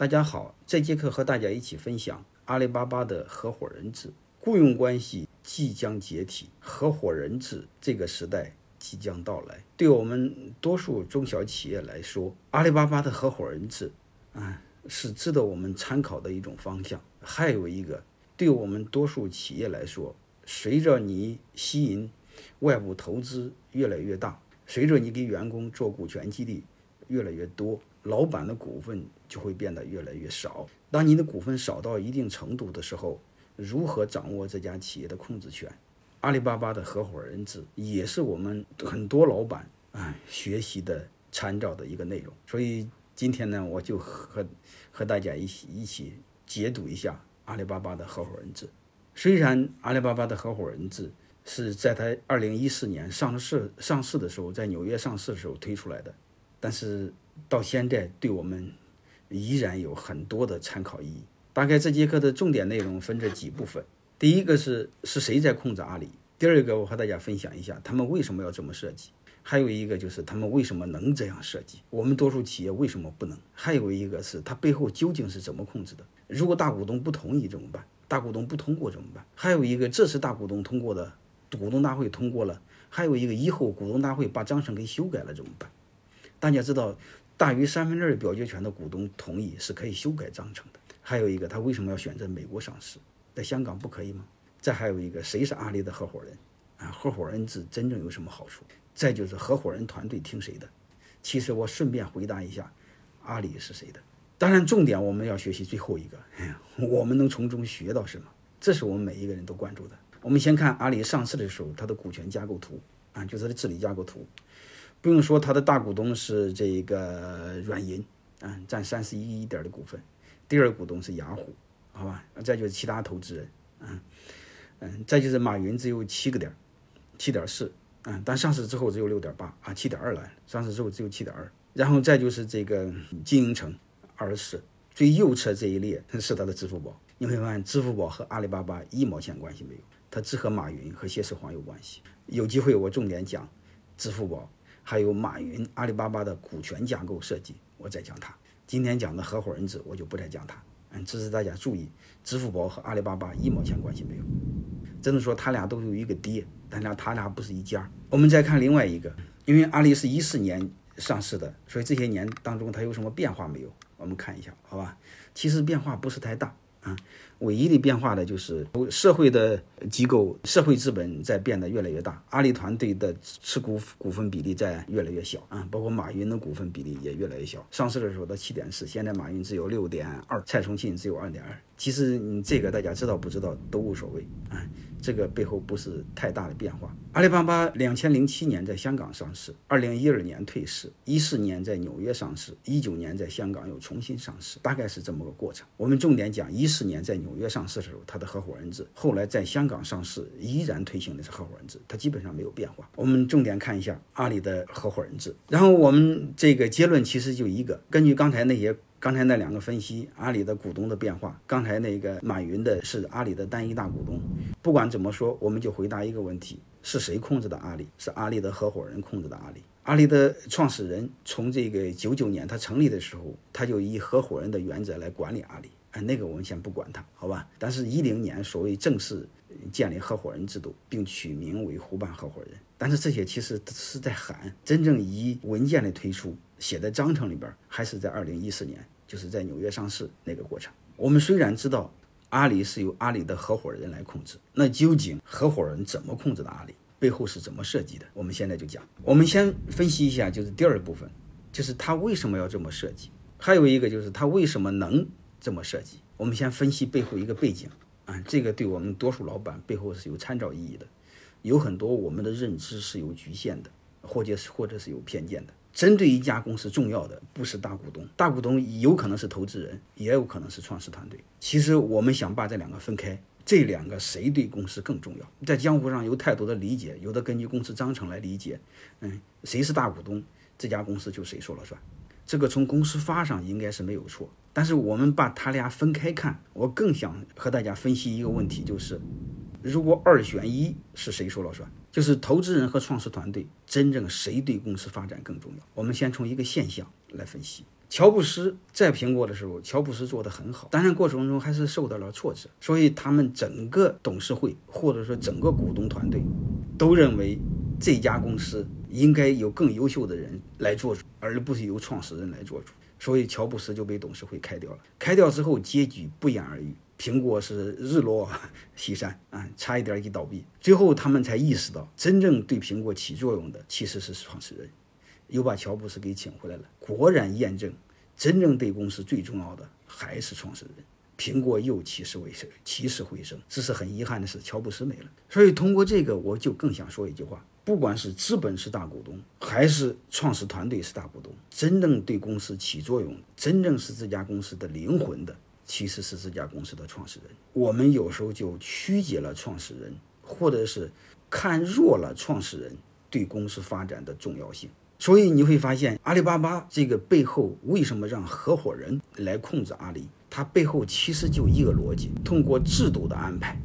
大家好，这节课和大家一起分享阿里巴巴的合伙人制。雇佣关系即将解体，合伙人制这个时代即将到来。对我们多数中小企业来说，阿里巴巴的合伙人制，啊，是值得我们参考的一种方向。还有一个，对我们多数企业来说，随着你吸引外部投资越来越大，随着你给员工做股权激励越来越多。老板的股份就会变得越来越少。当你的股份少到一定程度的时候，如何掌握这家企业的控制权？阿里巴巴的合伙人制也是我们很多老板啊学习的参照的一个内容。所以今天呢，我就和和大家一起一起解读一下阿里巴巴的合伙人制。虽然阿里巴巴的合伙人制是在它二零一四年上市上市的时候，在纽约上市的时候推出来的，但是。到现在，对我们依然有很多的参考意义。大概这节课的重点内容分这几部分：第一个是是谁在控制阿里；第二个，我和大家分享一下他们为什么要这么设计；还有一个就是他们为什么能这样设计，我们多数企业为什么不能；还有一个是它背后究竟是怎么控制的？如果大股东不同意怎么办？大股东不通过怎么办？还有一个，这是大股东通过的，股东大会通过了；还有一个，以后股东大会把章程给修改了怎么办？大家知道。大于三分之二表决权的股东同意是可以修改章程的。还有一个，他为什么要选择美国上市，在香港不可以吗？再还有一个，谁是阿里的合伙人？啊，合伙人制真正有什么好处？再就是合伙人团队听谁的？其实我顺便回答一下，阿里是谁的？当然，重点我们要学习最后一个，我们能从中学到什么？这是我们每一个人都关注的。我们先看阿里上市的时候，它的股权架构图啊，就是它的治理架构图。不用说，他的大股东是这个软银，啊，占三十一点的股份。第二股东是雅虎，好吧，再就是其他投资人，嗯嗯，再就是马云只有七个点，七点四，嗯，但上市之后只有六点八，啊，七点二了。上市之后只有七点二。然后再就是这个经营层，二十四，最右侧这一列是它的支付宝。你会发现，支付宝和阿里巴巴一毛钱关系没有，它只和马云和谢世煌有关系。有机会我重点讲支付宝。还有马云、阿里巴巴的股权架构设计，我再讲它。今天讲的合伙人制，我就不再讲它。嗯，只是大家注意，支付宝和阿里巴巴一毛钱关系没有。只能说他俩都有一个爹，但俩他俩不是一家。我们再看另外一个，因为阿里是一四年上市的，所以这些年当中它有什么变化没有？我们看一下，好吧？其实变化不是太大。啊，唯一的变化呢，就是社会的机构、社会资本在变得越来越大，阿里团队的持股股份比例在越来越小啊，包括马云的股份比例也越来越小。上市的时候的七点四，现在马云只有六点二，蔡崇信只有二点二。其实你这个大家知道不知道都无所谓啊。这个背后不是太大的变化。阿里巴巴两千零七年在香港上市，二零一二年退市，一四年在纽约上市，一九年在香港又重新上市，大概是这么个过程。我们重点讲一四年在纽约上市的时候，它的合伙人制；后来在香港上市，依然推行的是合伙人制，它基本上没有变化。我们重点看一下阿里的合伙人制，然后我们这个结论其实就一个，根据刚才那些。刚才那两个分析，阿里的股东的变化。刚才那个马云的是阿里的单一大股东。不管怎么说，我们就回答一个问题：是谁控制的阿里？是阿里的合伙人控制的阿里。阿里的创始人从这个九九年他成立的时候，他就以合伙人的原则来管理阿里。哎，那个我们先不管他，好吧？但是，一零年所谓正式建立合伙人制度，并取名为互办合伙人。但是这些其实是在喊，真正以文件的推出。写在章程里边，还是在二零一四年，就是在纽约上市那个过程。我们虽然知道阿里是由阿里的合伙人来控制，那究竟合伙人怎么控制的阿里？背后是怎么设计的？我们现在就讲。我们先分析一下，就是第二部分，就是他为什么要这么设计？还有一个就是他为什么能这么设计？我们先分析背后一个背景啊，这个对我们多数老板背后是有参照意义的。有很多我们的认知是有局限的，或者是或者是有偏见的。针对一家公司，重要的不是大股东，大股东有可能是投资人，也有可能是创始团队。其实我们想把这两个分开，这两个谁对公司更重要？在江湖上有太多的理解，有的根据公司章程来理解，嗯，谁是大股东，这家公司就谁说了算。这个从公司法上应该是没有错。但是我们把他俩分开看，我更想和大家分析一个问题，就是如果二选一，是谁说了算？就是投资人和创始团队，真正谁对公司发展更重要？我们先从一个现象来分析。乔布斯在苹果的时候，乔布斯做得很好，当然过程中还是受到了挫折，所以他们整个董事会或者说整个股东团队都认为这家公司应该有更优秀的人来做主，而不是由创始人来做主。所以乔布斯就被董事会开掉了。开掉之后，结局不言而喻，苹果是日落 西山啊，差一点一倒闭。最后他们才意识到，真正对苹果起作用的其实是创始人。又把乔布斯给请回来了，果然验证，真正对公司最重要的还是创始人。苹果又起死回生，起死回生。只是很遗憾的是，乔布斯没了。所以通过这个，我就更想说一句话：不管是资本是大股东，还是创始团队是大股东，真正对公司起作用，真正是这家公司的灵魂的，其实是这家公司的创始人。我们有时候就曲解了创始人，或者是看弱了创始人对公司发展的重要性。所以你会发现，阿里巴巴这个背后为什么让合伙人来控制阿里？它背后其实就一个逻辑：通过制度的安排，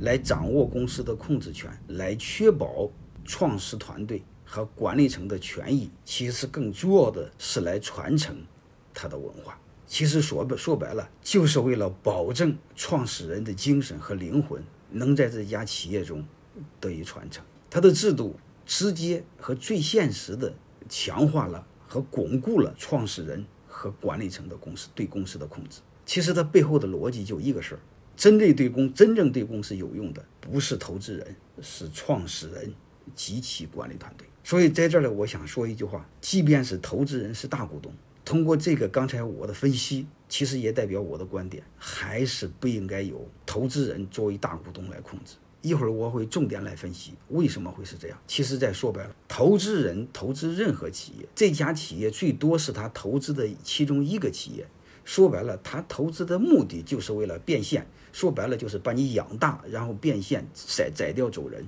来掌握公司的控制权，来确保创始团队和管理层的权益。其实更重要的是来传承它的文化。其实说白说白了，就是为了保证创始人的精神和灵魂能在这家企业中得以传承。它的制度。直接和最现实的强化了和巩固了创始人和管理层的公司对公司的控制。其实它背后的逻辑就一个事儿：，针对对公真正对公司有用的，不是投资人，是创始人及其管理团队。所以在这儿呢，我想说一句话：，即便是投资人是大股东，通过这个刚才我的分析，其实也代表我的观点，还是不应该由投资人作为大股东来控制。一会儿我会重点来分析为什么会是这样。其实再说白了，投资人投资任何企业，这家企业最多是他投资的其中一个企业。说白了，他投资的目的就是为了变现。说白了，就是把你养大，然后变现，宰宰掉走人。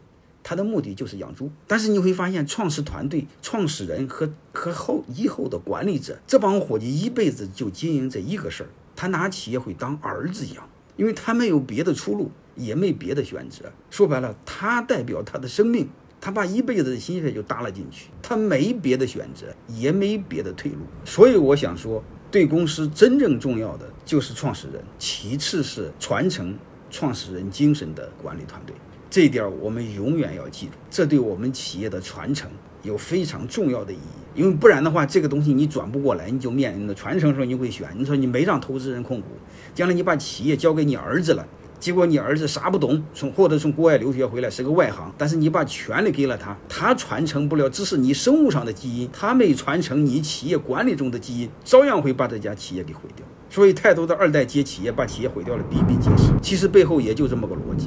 他的目的就是养猪。但是你会发现，创始团队、创始人和和后以后的管理者，这帮伙计一辈子就经营这一个事儿。他拿企业会当儿子养，因为他没有别的出路。也没别的选择，说白了，他代表他的生命，他把一辈子的心血就搭了进去，他没别的选择，也没别的退路。所以我想说，对公司真正重要的就是创始人，其次是传承创始人精神的管理团队。这一点我们永远要记住，这对我们企业的传承有非常重要的意义。因为不然的话，这个东西你转不过来，你就面临着传承时候你会选，你说你没让投资人控股，将来你把企业交给你儿子了。结果你儿子啥不懂，从或者从国外留学回来是个外行，但是你把权利给了他，他传承不了，只是你生物上的基因，他没传承你企业管理中的基因，照样会把这家企业给毁掉。所以太多的二代接企业，把企业毁掉了，比比皆是。其实背后也就这么个逻辑。